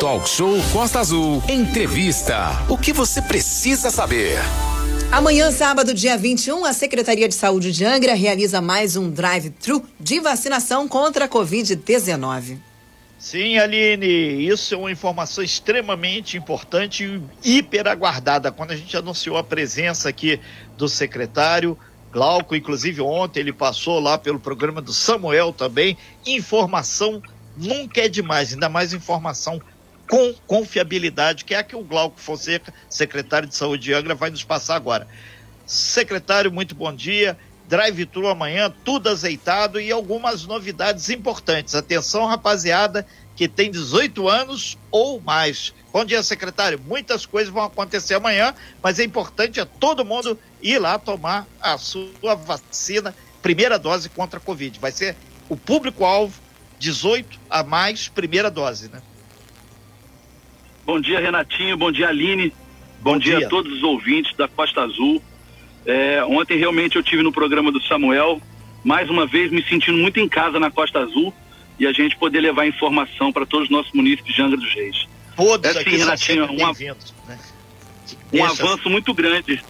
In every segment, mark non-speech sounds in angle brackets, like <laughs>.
Talk Show Costa Azul. Entrevista. O que você precisa saber? Amanhã, sábado, dia 21, a Secretaria de Saúde de Angra realiza mais um drive-thru de vacinação contra a Covid-19. Sim, Aline, isso é uma informação extremamente importante e hiper aguardada. Quando a gente anunciou a presença aqui do secretário Glauco, inclusive ontem ele passou lá pelo programa do Samuel também. Informação nunca é demais, ainda mais informação com confiabilidade, que é a que o Glauco Fonseca, secretário de Saúde de Angra, vai nos passar agora. Secretário, muito bom dia. Drive-thru amanhã, tudo azeitado e algumas novidades importantes. Atenção, rapaziada, que tem 18 anos ou mais. Bom dia, secretário. Muitas coisas vão acontecer amanhã, mas é importante é todo mundo ir lá tomar a sua vacina, primeira dose contra a Covid. Vai ser o público-alvo 18 a mais, primeira dose, né? Bom dia, Renatinho. Bom dia, Aline. Bom, Bom dia. dia. a todos os ouvintes da Costa Azul. É, ontem realmente eu tive no programa do Samuel, mais uma vez me sentindo muito em casa na Costa Azul e a gente poder levar informação para todos os nossos munícipes de Angra dos Reis. Todos é, sim, Renatinho, um, né? um avanço muito grande.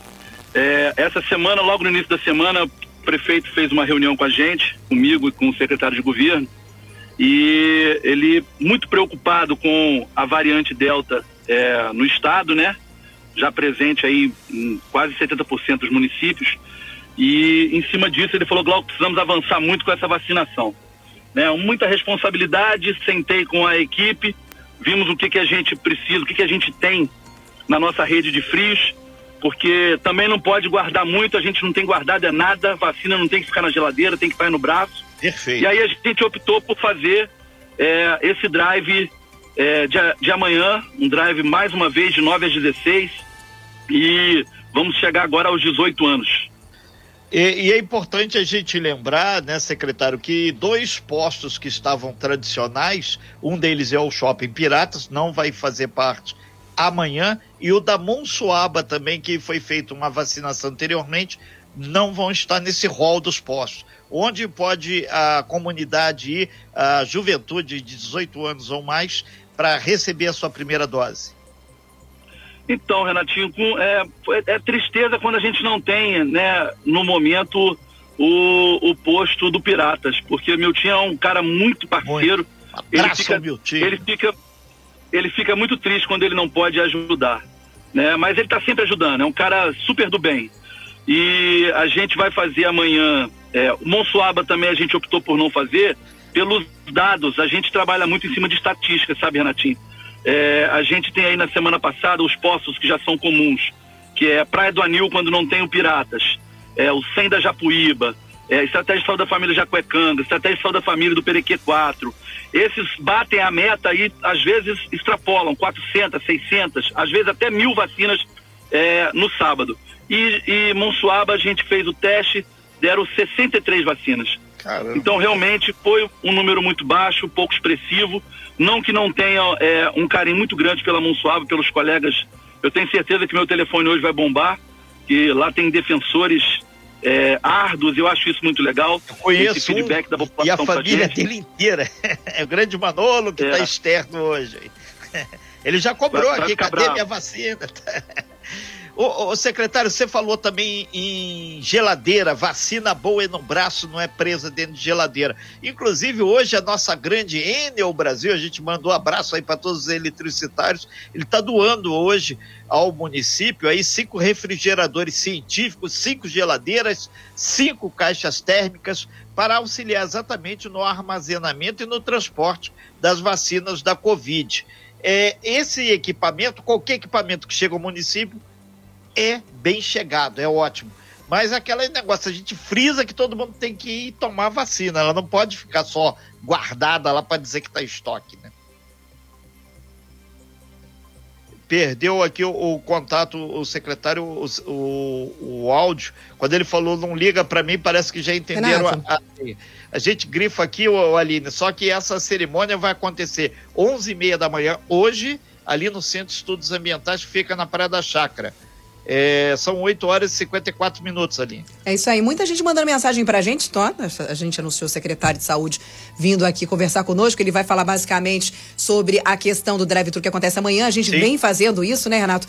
É, essa semana, logo no início da semana, o prefeito fez uma reunião com a gente, comigo e com o secretário de governo, e ele muito preocupado com a variante Delta é, no estado, né? já presente aí em quase 70% dos municípios. E em cima disso ele falou, Glauco, precisamos avançar muito com essa vacinação. Né? Muita responsabilidade, sentei com a equipe, vimos o que, que a gente precisa, o que, que a gente tem na nossa rede de frios, porque também não pode guardar muito, a gente não tem guardado é nada, vacina não tem que ficar na geladeira, tem que ficar no braço. Perfeito. E aí a gente optou por fazer é, esse drive é, de, de amanhã, um drive mais uma vez de 9 às 16, e vamos chegar agora aos 18 anos. E, e, é importante a gente lembrar, né, secretário, que dois postos que estavam tradicionais, um deles é o Shopping Piratas, não vai fazer parte amanhã, e o da Monsuaba também, que foi feita uma vacinação anteriormente, não vão estar nesse rol dos postos. Onde pode a comunidade ir, a juventude de 18 anos ou mais, para receber a sua primeira dose? Então, Renatinho, com, é, é, tristeza quando a gente não tem, né, no momento, o, o posto do Piratas, porque meu tio é um cara muito parceiro. Muito. Ele fica, ele fica, ele fica muito triste quando ele não pode ajudar, né? Mas ele está sempre ajudando, é um cara super do bem. E a gente vai fazer amanhã, é, o Monsuaba também a gente optou por não fazer, pelos dados, a gente trabalha muito em cima de estatística, sabe, Renatinho? É, a gente tem aí na semana passada os postos que já são comuns, que é Praia do Anil quando não tem o Piratas, é o Sem da Japuíba, é, Estratégia de Saúde da Família Jacuecanga, Estratégia de Saúde da Família do Perequê 4. Esses batem a meta e às vezes extrapolam 400, 600, às vezes até mil vacinas é, no sábado. E, e Monsuaba a gente fez o teste, deram 63 vacinas. Caramba. Então realmente foi um número muito baixo, pouco expressivo, não que não tenha é, um carinho muito grande pela Monsuaba, pelos colegas. Eu tenho certeza que meu telefone hoje vai bombar, que lá tem defensores é, árduos, eu acho isso muito legal. Eu conheço esse feedback um, da população. E a família dele inteira. <laughs> É o grande Manolo que está é. externo hoje. <laughs> Ele já cobrou vai, vai aqui, cadê minha vacina? <laughs> Ô, ô, secretário, você falou também em geladeira, vacina boa e no braço não é presa dentro de geladeira. Inclusive, hoje a nossa grande Enel Brasil, a gente mandou um abraço aí para todos os eletricitários, ele está doando hoje ao município aí cinco refrigeradores científicos, cinco geladeiras, cinco caixas térmicas para auxiliar exatamente no armazenamento e no transporte das vacinas da Covid. É, esse equipamento, qualquer equipamento que chega ao município, é bem chegado, é ótimo. Mas aquele negócio, a gente frisa que todo mundo tem que ir tomar vacina. Ela não pode ficar só guardada lá para dizer que está em estoque, né? Perdeu aqui o, o contato, o secretário, o, o, o, áudio. Quando ele falou não liga para mim, parece que já entenderam. A, a, a, gente grifa aqui, o, Aline, só que essa cerimônia vai acontecer 11h30 da manhã, hoje, ali no Centro de Estudos Ambientais, que fica na Praia da Chácara É, são 8 horas e 54 minutos ali. É isso aí. Muita gente mandando mensagem pra gente, Tó. A gente anunciou o secretário de saúde vindo aqui conversar conosco. Ele vai falar basicamente sobre a questão do drive-thru que acontece amanhã. A gente Sim. vem fazendo isso, né, Renato?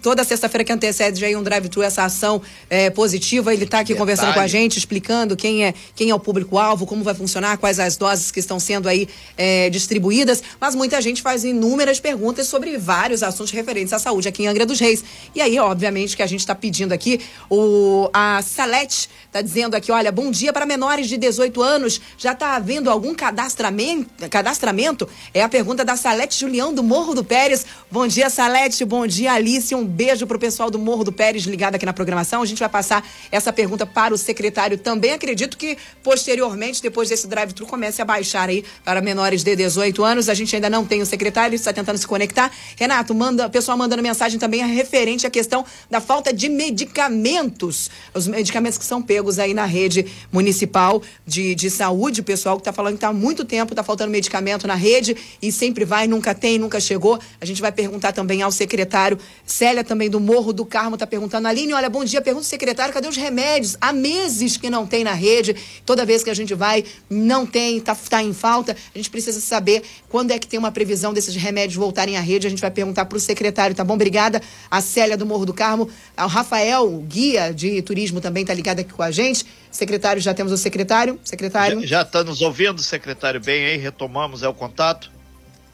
Toda sexta-feira que antecede aí um drive-thru, essa ação é, positiva. Ele está aqui Detalhe. conversando com a gente, explicando quem é, quem é o público-alvo, como vai funcionar, quais as doses que estão sendo aí é, distribuídas. Mas muita gente faz inúmeras perguntas sobre vários assuntos referentes à saúde aqui em Angra dos Reis. E aí, óbvio, obviamente, que a gente está pedindo aqui. O, a Salete está dizendo aqui: olha, bom dia para menores de 18 anos. Já está havendo algum cadastramento? cadastramento? É a pergunta da Salete Julião do Morro do Pérez. Bom dia, Salete. Bom dia, Alice. Um beijo para o pessoal do Morro do Pérez ligado aqui na programação. A gente vai passar essa pergunta para o secretário também. Acredito que posteriormente, depois desse drive-thru, comece a baixar aí para menores de 18 anos. A gente ainda não tem o secretário, está tentando se conectar. Renato, manda, pessoal mandando mensagem também referente à questão da falta de medicamentos. Os medicamentos que são pegos aí na rede municipal de, de saúde. O pessoal que está falando que está há muito tempo, está faltando medicamento na rede e sempre vai, nunca tem, nunca chegou. A gente vai perguntar também ao secretário. Célia também do Morro do Carmo está perguntando. Aline, olha, bom dia. Pergunta ao secretário, cadê os remédios? Há meses que não tem na rede. Toda vez que a gente vai, não tem, está tá em falta. A gente precisa saber quando é que tem uma previsão desses remédios voltarem à rede. A gente vai perguntar para o secretário, tá bom? Obrigada. A Célia do Morro do Carmo. O Rafael, guia de turismo, também está ligado aqui com a gente. Secretário, já temos o secretário. Secretário. Já está nos ouvindo, secretário, bem aí? Retomamos é o contato?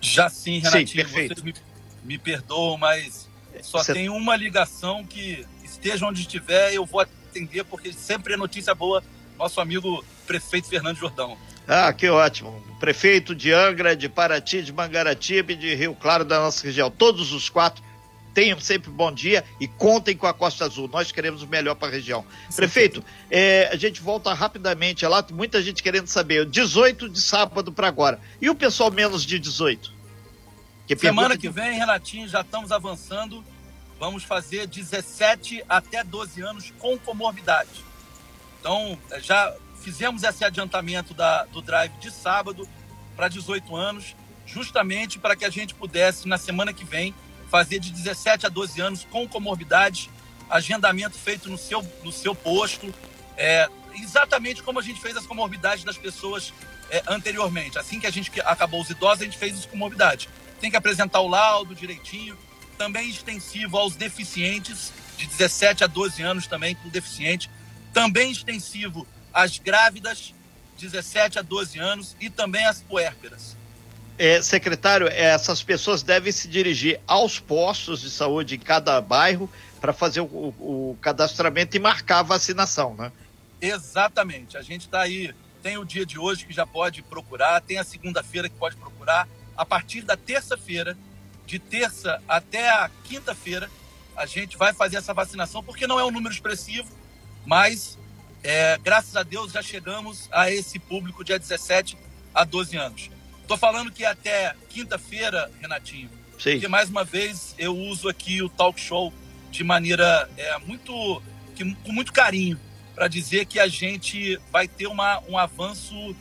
Já sim, Renatinho. Sim, perfeito. Vocês me, me perdoam, mas só Você... tem uma ligação que esteja onde estiver, eu vou atender, porque sempre é notícia boa. Nosso amigo prefeito Fernando Jordão. Ah, que ótimo. Prefeito de Angra, de Paraty, de Mangaratiba e de Rio Claro da nossa região. Todos os quatro tenham sempre bom dia e contem com a Costa Azul. Nós queremos o melhor para a região. Sim, Prefeito, é, a gente volta rapidamente lá, muita gente querendo saber. 18 de sábado para agora. E o pessoal menos de 18? Que Semana que vem, Renatinho, já estamos avançando. Vamos fazer 17 até 12 anos com comorbidade. Então, já fizemos esse adiantamento da, do drive de sábado para 18 anos, justamente para que a gente pudesse, na semana que vem, fazer de 17 a 12 anos com comorbidades, agendamento feito no seu, no seu posto, é, exatamente como a gente fez as comorbidades das pessoas é, anteriormente. Assim que a gente acabou os idosos, a gente fez as comorbidades. Tem que apresentar o laudo direitinho, também extensivo aos deficientes, de 17 a 12 anos também com deficiente, também extensivo às grávidas, 17 a 12 anos, e também às puérperas. É, secretário, essas pessoas devem se dirigir aos postos de saúde em cada bairro para fazer o, o, cadastramento e marcar a vacinação, né? Exatamente. A gente está aí, tem o dia de hoje que já pode procurar, tem a segunda-feira que pode procurar. A partir da terça-feira, de terça até a quinta-feira, a gente vai fazer essa vacinação, porque não é um número expressivo, mas é, graças a Deus já chegamos a esse público dia 17 a 12 anos. Tô falando que até quinta-feira, Renatinho, Sim. porque mais uma vez eu uso aqui o talk show de maneira é, muito, que, com muito carinho, para dizer que a gente vai ter uma, um avanço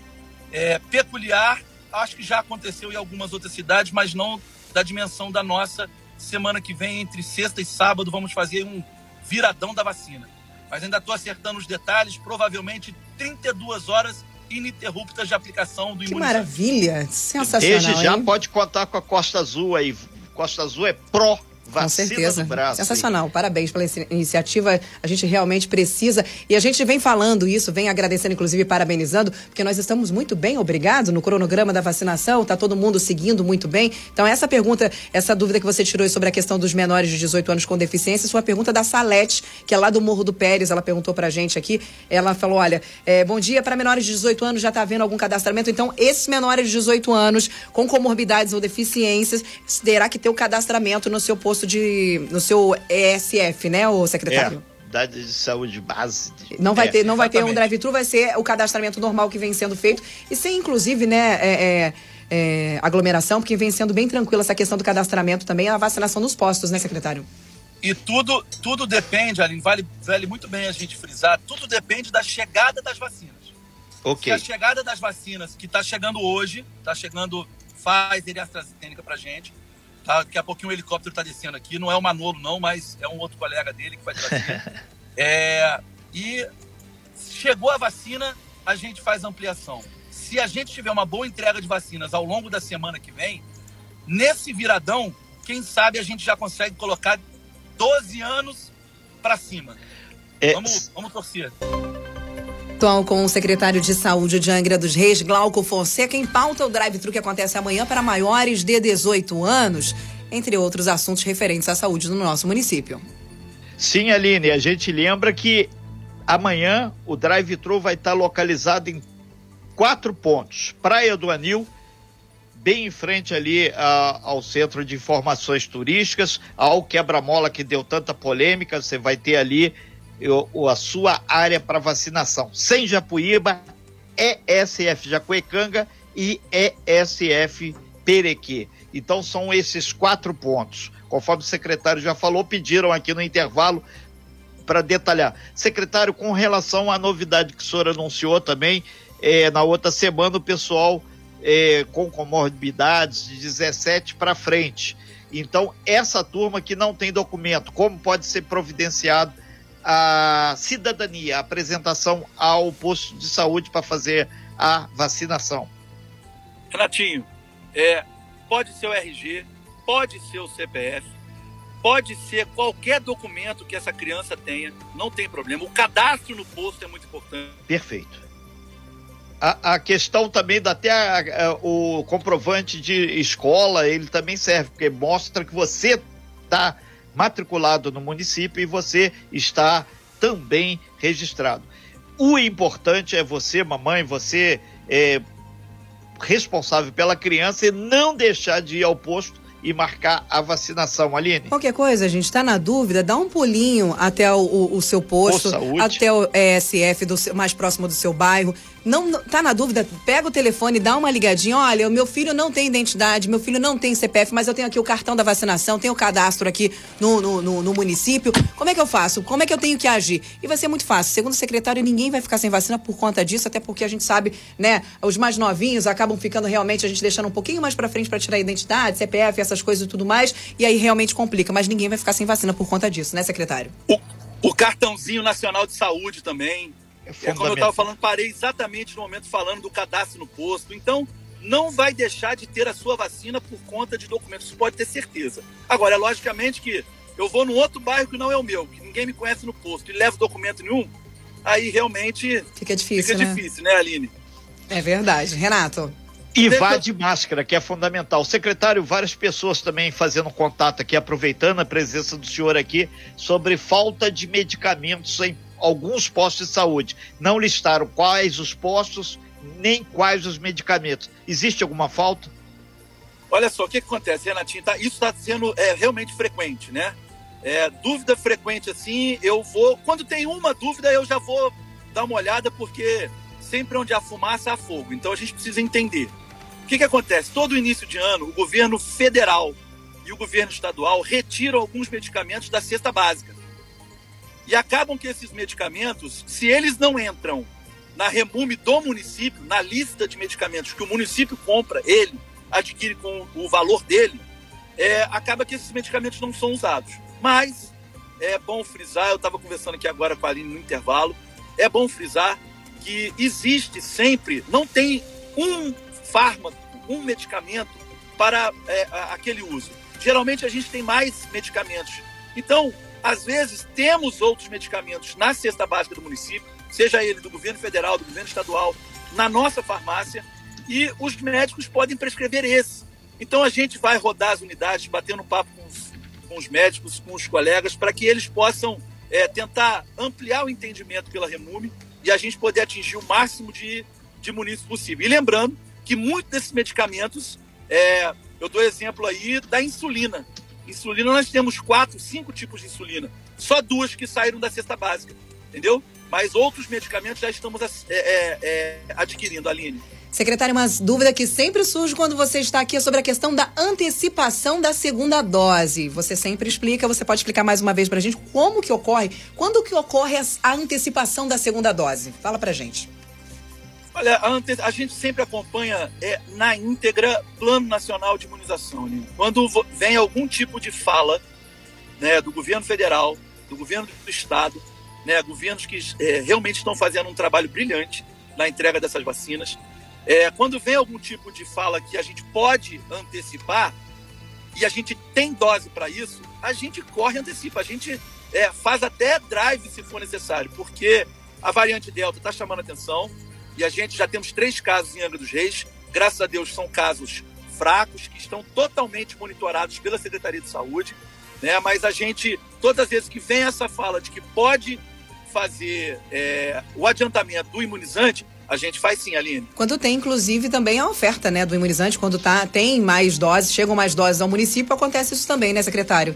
é, peculiar. Acho que já aconteceu em algumas outras cidades, mas não da dimensão da nossa. Semana que vem, entre sexta e sábado, vamos fazer um viradão da vacina. Mas ainda estou acertando os detalhes. Provavelmente 32 horas ininterruptas de aplicação do que imunizante. Que maravilha! Sensacional. Desde já hein? pode contar com a Costa Azul aí. Costa Azul é pró com certeza. Braço, Sensacional. Parabéns pela iniciativa. A gente realmente precisa. E a gente vem falando isso, vem agradecendo, inclusive, parabenizando, porque nós estamos muito bem, obrigado, no cronograma da vacinação, está todo mundo seguindo muito bem. Então, essa pergunta, essa dúvida que você tirou sobre a questão dos menores de 18 anos com deficiência, foi a pergunta da Salete, que é lá do Morro do Pérez. Ela perguntou pra gente aqui. Ela falou: olha, é, bom dia, para menores de 18 anos já está havendo algum cadastramento? Então, esses menores de 18 anos com comorbidades ou deficiências terá que ter o cadastramento no seu posto posto de. no seu ESF, né, o secretário? É. Unidade de saúde base. De... Não vai ter, não vai ter um drive-thru, vai ser o cadastramento normal que vem sendo feito e sem inclusive, né, é, é, é, aglomeração, porque vem sendo bem tranquila essa questão do cadastramento também, a vacinação nos postos, né, secretário? E tudo, tudo depende, Aline, vale, vale muito bem a gente frisar, tudo depende da chegada das vacinas. Ok. Se a chegada das vacinas, que está chegando hoje, está chegando Pfizer e AstraZeneca para gente, Tá? Daqui a pouquinho o helicóptero está descendo aqui. Não é o Manolo, não, mas é um outro colega dele que vai trazer. <laughs> é, e chegou a vacina, a gente faz ampliação. Se a gente tiver uma boa entrega de vacinas ao longo da semana que vem, nesse viradão, quem sabe a gente já consegue colocar 12 anos para cima. É... Vamos, vamos torcer. Atual com o secretário de Saúde de Angra dos Reis, Glauco Fonseca, em pauta o drive-thru que acontece amanhã para maiores de 18 anos, entre outros assuntos referentes à saúde no nosso município. Sim, Aline, a gente lembra que amanhã o drive-thru vai estar localizado em quatro pontos. Praia do Anil, bem em frente ali a, ao Centro de Informações Turísticas, ao quebra-mola que deu tanta polêmica, você vai ter ali a sua área para vacinação. Sem Japuíba, ESF Jacuecanga e ESF Perequê. Então são esses quatro pontos. Conforme o secretário já falou, pediram aqui no intervalo para detalhar. Secretário, com relação à novidade que o senhor anunciou também, é, na outra semana o pessoal é, com comorbidades de 17 para frente. Então, essa turma que não tem documento, como pode ser providenciado a cidadania, a apresentação ao posto de saúde para fazer a vacinação. Renatinho, é, pode ser o RG, pode ser o CPF, pode ser qualquer documento que essa criança tenha, não tem problema. O cadastro no posto é muito importante. Perfeito. A, a questão também da até a, a, o comprovante de escola, ele também serve, porque mostra que você está matriculado no município e você está também registrado. O importante é você, mamãe, você é responsável pela criança e não deixar de ir ao posto e marcar a vacinação, Aline. Qualquer coisa, a gente está na dúvida, dá um pulinho até o, o, o seu posto, até o ESF do seu, mais próximo do seu bairro. Não, tá na dúvida? Pega o telefone, dá uma ligadinha. Olha, o meu filho não tem identidade, meu filho não tem CPF, mas eu tenho aqui o cartão da vacinação, tenho o cadastro aqui no, no, no, no município. Como é que eu faço? Como é que eu tenho que agir? E vai ser muito fácil. Segundo o secretário, ninguém vai ficar sem vacina por conta disso, até porque a gente sabe, né? Os mais novinhos acabam ficando realmente, a gente deixando um pouquinho mais para frente para tirar a identidade, CPF, essas coisas e tudo mais, e aí realmente complica. Mas ninguém vai ficar sem vacina por conta disso, né, secretário? O, o cartãozinho nacional de saúde também é, é como eu estava falando, parei exatamente no momento falando do cadastro no posto. Então, não vai deixar de ter a sua vacina por conta de documentos, isso pode ter certeza. Agora, é logicamente que eu vou num outro bairro que não é o meu, que ninguém me conhece no posto, e levo documento nenhum, aí realmente fica difícil, fica né? difícil, né, Aline? É verdade. Renato. E vá de máscara, que é fundamental. Secretário, várias pessoas também fazendo contato aqui, aproveitando a presença do senhor aqui, sobre falta de medicamentos em alguns postos de saúde. Não listaram quais os postos, nem quais os medicamentos. Existe alguma falta? Olha só, o que, que acontece, Renatinho? Tá, isso está sendo é, realmente frequente, né? É, dúvida frequente assim, eu vou. Quando tem uma dúvida, eu já vou dar uma olhada, porque sempre onde há fumaça há fogo. Então a gente precisa entender. O que, que acontece? Todo início de ano, o governo federal e o governo estadual retiram alguns medicamentos da cesta básica. E acabam que esses medicamentos, se eles não entram na remume do município, na lista de medicamentos que o município compra, ele adquire com o valor dele, é, acaba que esses medicamentos não são usados. Mas é bom frisar, eu estava conversando aqui agora com a Aline no intervalo, é bom frisar que existe sempre, não tem um fármaco, um medicamento para é, aquele uso. Geralmente a gente tem mais medicamentos. Então, às vezes, temos outros medicamentos na cesta básica do município, seja ele do governo federal, do governo estadual, na nossa farmácia, e os médicos podem prescrever esse. Então, a gente vai rodar as unidades, batendo papo com os, com os médicos, com os colegas, para que eles possam é, tentar ampliar o entendimento pela Remume e a gente poder atingir o máximo de, de munícipes possível. E lembrando que muitos desses medicamentos, é, eu dou exemplo aí da insulina. Insulina, nós temos quatro, cinco tipos de insulina. Só duas que saíram da cesta básica, entendeu? Mas outros medicamentos já estamos é, é, é, adquirindo, Aline. Secretário, uma dúvida que sempre surge quando você está aqui é sobre a questão da antecipação da segunda dose. Você sempre explica, você pode explicar mais uma vez para a gente como que ocorre, quando que ocorre a antecipação da segunda dose? Fala para gente. Olha, a, gente sempre acompanha é, na íntegra Plano Nacional de Imunização. Né? Quando vem algum tipo de fala né, do governo federal, do governo do estado, né, governos que é, realmente estão fazendo um trabalho brilhante na entrega dessas vacinas, é, quando vem algum tipo de fala que a gente pode antecipar e a gente tem dose para isso, a gente corre e antecipa. A gente é, faz até drive se for necessário, porque a variante Delta está chamando atenção e a gente já temos três casos em Angra dos Reis. Graças a Deus são casos fracos que estão totalmente monitorados pela Secretaria de Saúde, né? Mas a gente todas as vezes que vem essa fala de que pode fazer é, o adiantamento do imunizante, a gente faz sim, Aline. Quando tem, inclusive, também a oferta né, do imunizante, quando tá, tem mais doses, chegam mais doses ao município, acontece isso também, né, secretário?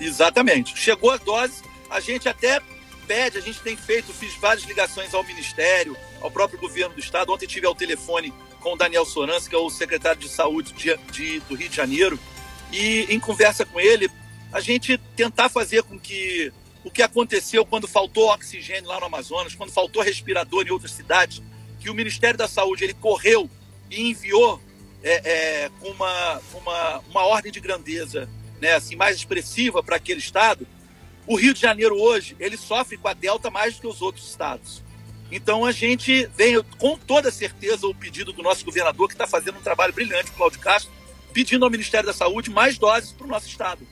Exatamente. Chegou as doses, a gente até pede, a gente tem feito, fiz várias ligações ao Ministério, ao próprio governo do Estado. Ontem tive ao telefone com o Daniel Sorans, que é o secretário de Saúde de, de, do Rio de Janeiro, e em conversa com ele, a gente tentar fazer com que o que aconteceu quando faltou oxigênio lá no Amazonas, quando faltou respirador em outras cidades, que o Ministério da Saúde ele correu e enviou é, é, uma, uma, uma ordem de grandeza né, assim, mais expressiva para aquele estado, o Rio de Janeiro hoje ele sofre com a Delta mais do que os outros estados. Então a gente vem com toda certeza o pedido do nosso governador, que está fazendo um trabalho brilhante, Cláudio Castro, pedindo ao Ministério da Saúde mais doses para o nosso estado.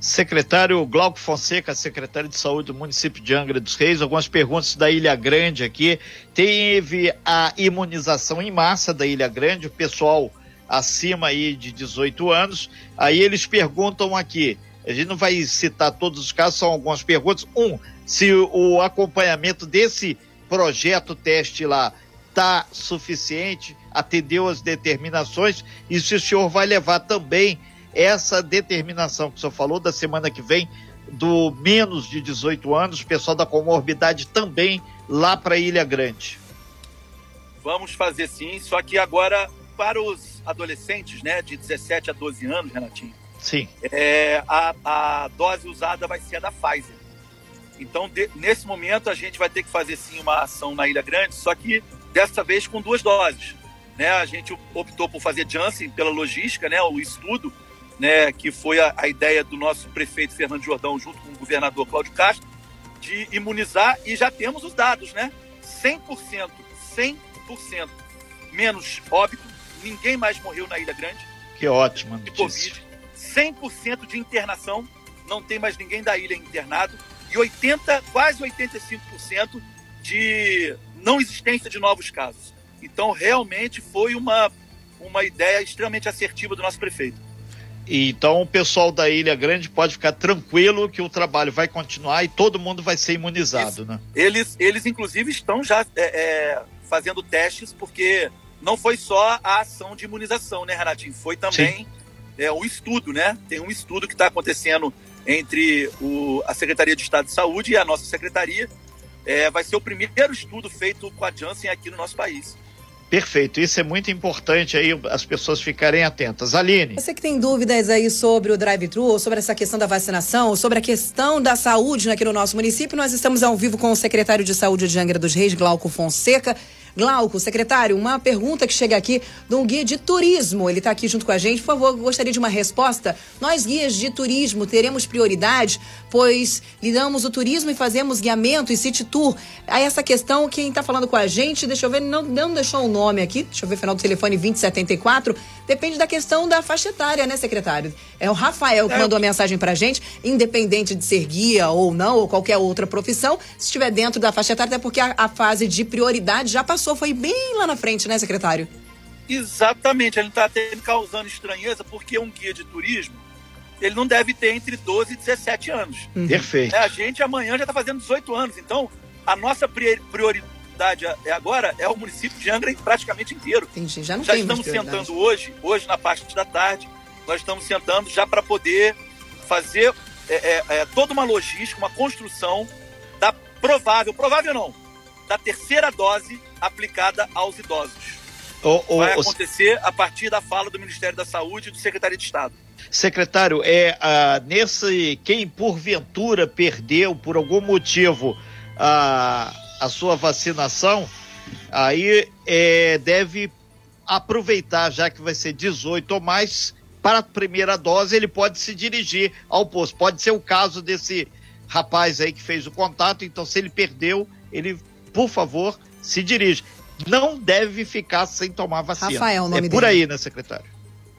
Secretário Glauco Fonseca, secretário de Saúde do município de Angra dos Reis, algumas perguntas da Ilha Grande aqui. Teve a imunização em massa da Ilha Grande, o pessoal acima aí de 18 anos. Aí eles perguntam aqui, a gente não vai citar todos os casos, são algumas perguntas. Um, se o acompanhamento desse projeto teste lá está suficiente, atendeu as determinações e se o senhor vai levar também essa determinação que o senhor falou da semana que vem do menos de 18 anos, pessoal da comorbidade também lá para Ilha Grande. Vamos fazer sim, só que agora para os adolescentes, né, de 17 a 12 anos, Renatinho. Sim. É, a, a dose usada vai ser a da Pfizer. Então, de, nesse momento, a gente vai ter que fazer sim uma ação na Ilha Grande, só que dessa vez com duas doses. Né? A gente optou por fazer Janssen pela logística, né? o estudo, né? que foi a, a ideia do nosso prefeito Fernando Jordão, junto com o governador Cláudio Castro, de imunizar e já temos os dados, né? 100%, 100% menos óbito, ninguém mais morreu na Ilha Grande. Que ótimo, de Covid. 100% de internação, não tem mais ninguém da ilha internado e 80, quase 85% de não existência de novos casos. Então, realmente foi uma, uma ideia extremamente assertiva do nosso prefeito. Então, o pessoal da Ilha Grande pode ficar tranquilo que o trabalho vai continuar e todo mundo vai ser imunizado, né? Eles, eles inclusive, estão já é, é, fazendo testes, porque não foi só a ação de imunização, né, Renatinho? Foi também é, o estudo, né? Tem um estudo que está acontecendo entre o, a Secretaria de Estado de Saúde e a nossa secretaria. É, vai ser o primeiro estudo feito com a Janssen aqui no nosso país. Perfeito, isso é muito importante aí as pessoas ficarem atentas. Aline. Você que tem dúvidas aí sobre o drive-thru, ou sobre essa questão da vacinação, ou sobre a questão da saúde aqui no nosso município, nós estamos ao vivo com o secretário de Saúde de Angra dos Reis, Glauco Fonseca. Glauco, secretário, uma pergunta que chega aqui de um guia de turismo. Ele está aqui junto com a gente. Por favor, gostaria de uma resposta. Nós, guias de turismo, teremos prioridade, pois lidamos o turismo e fazemos guiamento e city tour. A essa questão, quem está falando com a gente, deixa eu ver, não, não deixou o nome aqui, deixa eu ver, final do telefone 2074. Depende da questão da faixa etária, né, secretário? É o Rafael que é. mandou a mensagem pra gente, independente de ser guia ou não, ou qualquer outra profissão, se estiver dentro da faixa etária, até porque a, a fase de prioridade já passou, foi bem lá na frente, né, secretário? Exatamente, ele está até causando estranheza, porque um guia de turismo, ele não deve ter entre 12 e 17 anos. Uhum. Perfeito. É, a gente amanhã já está fazendo 18 anos, então a nossa prioridade prioridade é agora é o município de Angra praticamente inteiro. Entendi, já não já estamos sentando hoje, hoje na parte da tarde, nós estamos sentando já para poder fazer é, é, é, toda uma logística, uma construção da provável, provável não, da terceira dose aplicada aos idosos. Vai acontecer a partir da fala do Ministério da Saúde e do Secretário de Estado. Secretário, é ah, nesse quem porventura perdeu por algum motivo a, a sua vacinação, aí é, deve aproveitar, já que vai ser 18 ou mais, para a primeira dose, ele pode se dirigir ao posto. Pode ser o caso desse rapaz aí que fez o contato, então se ele perdeu, ele, por favor, se dirige. Não deve ficar sem tomar vacina. Rafael, o nome é por dele. aí, né, secretário?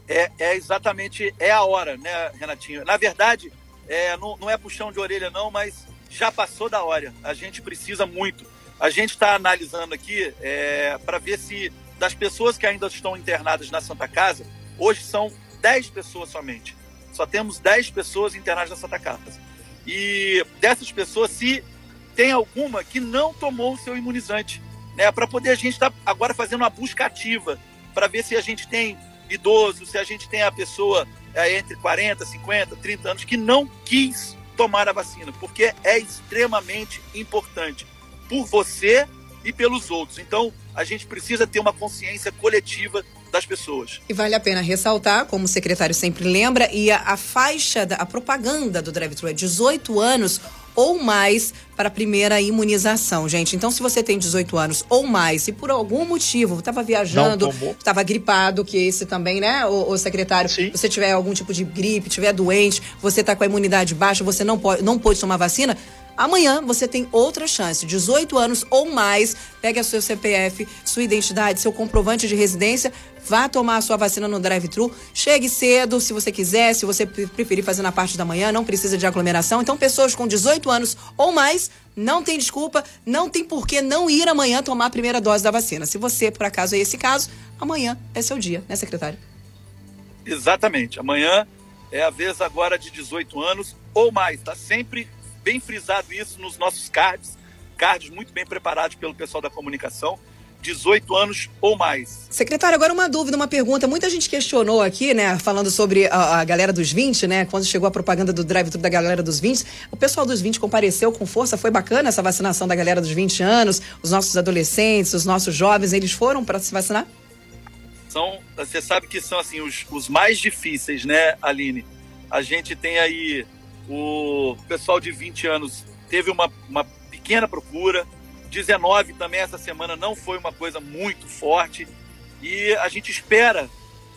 É, é exatamente, é a hora, né, Renatinho? Na verdade, é, não, não é puxão de orelha não, mas já passou da hora. A gente precisa muito. A gente está analisando aqui é, para ver se das pessoas que ainda estão internadas na Santa Casa, hoje são 10 pessoas somente. Só temos 10 pessoas internadas na Santa Casa. E dessas pessoas, se tem alguma que não tomou o seu imunizante, né, para poder a gente estar tá agora fazendo uma busca ativa para ver se a gente tem idoso, se a gente tem a pessoa é, entre 40, 50, 30 anos que não quis tomar a vacina, porque é extremamente importante por você e pelos outros. Então, a gente precisa ter uma consciência coletiva das pessoas. E vale a pena ressaltar, como o secretário sempre lembra, e a, a faixa, da, a propaganda do drive-thru é 18 anos ou mais para a primeira imunização, gente. Então, se você tem 18 anos ou mais e por algum motivo estava viajando, estava gripado, que esse também, né, o, o secretário, Sim. você tiver algum tipo de gripe, tiver doente, você está com a imunidade baixa, você não pode, não pode tomar vacina, Amanhã você tem outra chance, 18 anos ou mais, pegue a seu CPF, sua identidade, seu comprovante de residência, vá tomar a sua vacina no drive-thru. Chegue cedo, se você quiser, se você preferir fazer na parte da manhã, não precisa de aglomeração. Então, pessoas com 18 anos ou mais, não tem desculpa, não tem por que não ir amanhã tomar a primeira dose da vacina. Se você, por acaso, é esse caso, amanhã é seu dia, né, secretário? Exatamente. Amanhã é a vez agora de 18 anos ou mais. Está sempre bem frisado isso nos nossos cards, cards muito bem preparados pelo pessoal da comunicação. 18 anos ou mais. Secretário, agora uma dúvida, uma pergunta. Muita gente questionou aqui, né, falando sobre a, a galera dos 20, né, quando chegou a propaganda do drive-thru da galera dos 20. O pessoal dos 20 compareceu com força, foi bacana essa vacinação da galera dos 20 anos, os nossos adolescentes, os nossos jovens, eles foram para se vacinar? São, você sabe que são assim os, os mais difíceis, né, Aline? A gente tem aí o pessoal de 20 anos teve uma, uma pequena procura. 19 também essa semana não foi uma coisa muito forte. E a gente espera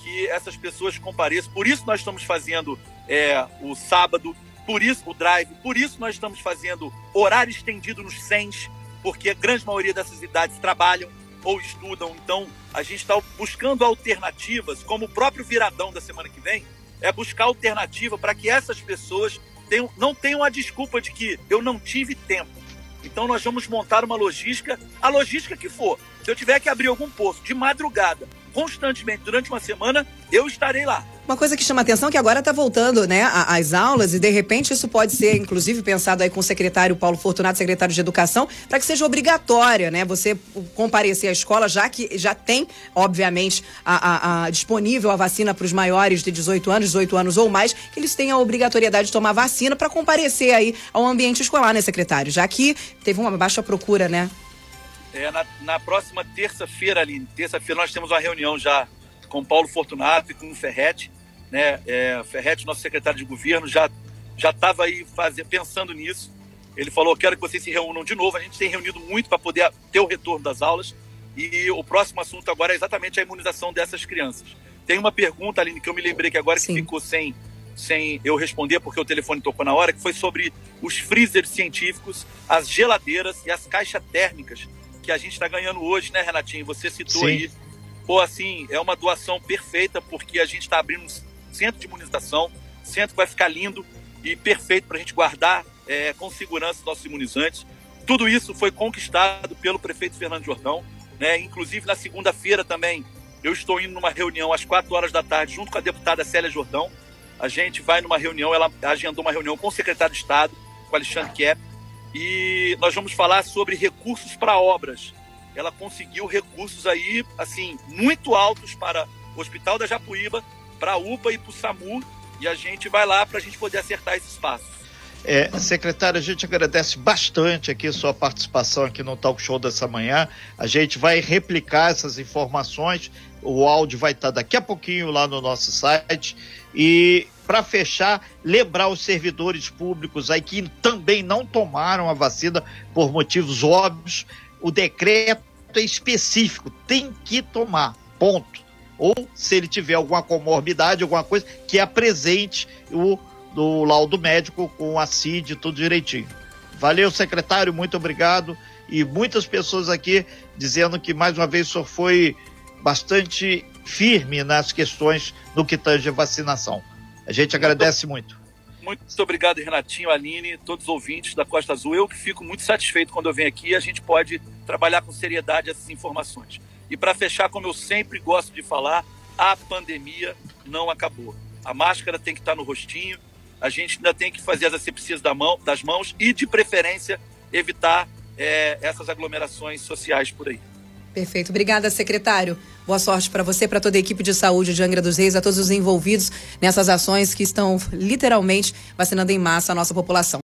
que essas pessoas compareçam. Por isso nós estamos fazendo é, o sábado, por isso o drive, por isso nós estamos fazendo horário estendido nos 100, porque a grande maioria dessas idades trabalham ou estudam. Então a gente está buscando alternativas, como o próprio viradão da semana que vem, é buscar alternativa para que essas pessoas não tenham a desculpa de que eu não tive tempo. Então nós vamos montar uma logística, a logística que for. Se eu tiver que abrir algum posto de madrugada, constantemente, durante uma semana, eu estarei lá. Uma coisa que chama atenção é que agora está voltando né, às aulas e de repente isso pode ser, inclusive, pensado aí com o secretário Paulo Fortunato, secretário de Educação, para que seja obrigatória, né? Você comparecer à escola, já que já tem, obviamente, a, a, a disponível a vacina para os maiores de 18 anos, 18 anos ou mais, que eles tenham a obrigatoriedade de tomar vacina para comparecer aí ao ambiente escolar, né, secretário? Já que teve uma baixa procura, né? É, na, na próxima terça-feira, ali, terça-feira, nós temos uma reunião já com Paulo Fortunato e com o Ferretti. Né? É, Ferretti, nosso secretário de governo, já já estava aí fazer, pensando nisso. Ele falou: quero que vocês se reúnam de novo. A gente tem reunido muito para poder ter o retorno das aulas. E o próximo assunto agora é exatamente a imunização dessas crianças. Tem uma pergunta, Aline, que eu me lembrei que agora Sim. que ficou sem, sem eu responder, porque o telefone tocou na hora, que foi sobre os freezers científicos, as geladeiras e as caixas térmicas que a gente está ganhando hoje, né, Renatinho? Você citou Sim. aí. Pô, assim, é uma doação perfeita, porque a gente está abrindo um centro de imunização, centro que vai ficar lindo e perfeito para a gente guardar é, com segurança nossos imunizantes. Tudo isso foi conquistado pelo prefeito Fernando Jordão, né? Inclusive, na segunda-feira também, eu estou indo numa reunião às quatro horas da tarde, junto com a deputada Célia Jordão. A gente vai numa reunião, ela agendou uma reunião com o secretário de Estado, com Alexandre Kepp, e nós vamos falar sobre recursos para obras. Ela conseguiu recursos aí, assim, muito altos para o Hospital da Japuíba, para a UPA e para o SAMU, e a gente vai lá para a gente poder acertar esse espaço. É, secretário, a gente agradece bastante aqui sua participação aqui no talk show dessa manhã. A gente vai replicar essas informações. O áudio vai estar daqui a pouquinho lá no nosso site. E para fechar, lembrar os servidores públicos aí que também não tomaram a vacina por motivos óbvios, o decreto é específico, tem que tomar, ponto. Ou se ele tiver alguma comorbidade, alguma coisa, que apresente o do laudo médico com a CID, tudo direitinho. Valeu, secretário, muito obrigado. E muitas pessoas aqui dizendo que mais uma vez o senhor foi bastante firme nas questões no que tange a vacinação. A gente agradece muito. Muito obrigado, Renatinho, Aline, todos os ouvintes da Costa Azul. Eu que fico muito satisfeito quando eu venho aqui a gente pode trabalhar com seriedade essas informações. E para fechar, como eu sempre gosto de falar, a pandemia não acabou. A máscara tem que estar no rostinho, a gente ainda tem que fazer as asepsias da mão, das mãos e, de preferência, evitar é, essas aglomerações sociais por aí. Perfeito. Obrigada, secretário. Boa sorte para você, para toda a equipe de saúde de Angra dos Reis, a todos os envolvidos nessas ações que estão literalmente vacinando em massa a nossa população.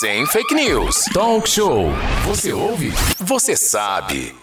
Sem fake news. Talk show. Você ouve? Você sabe.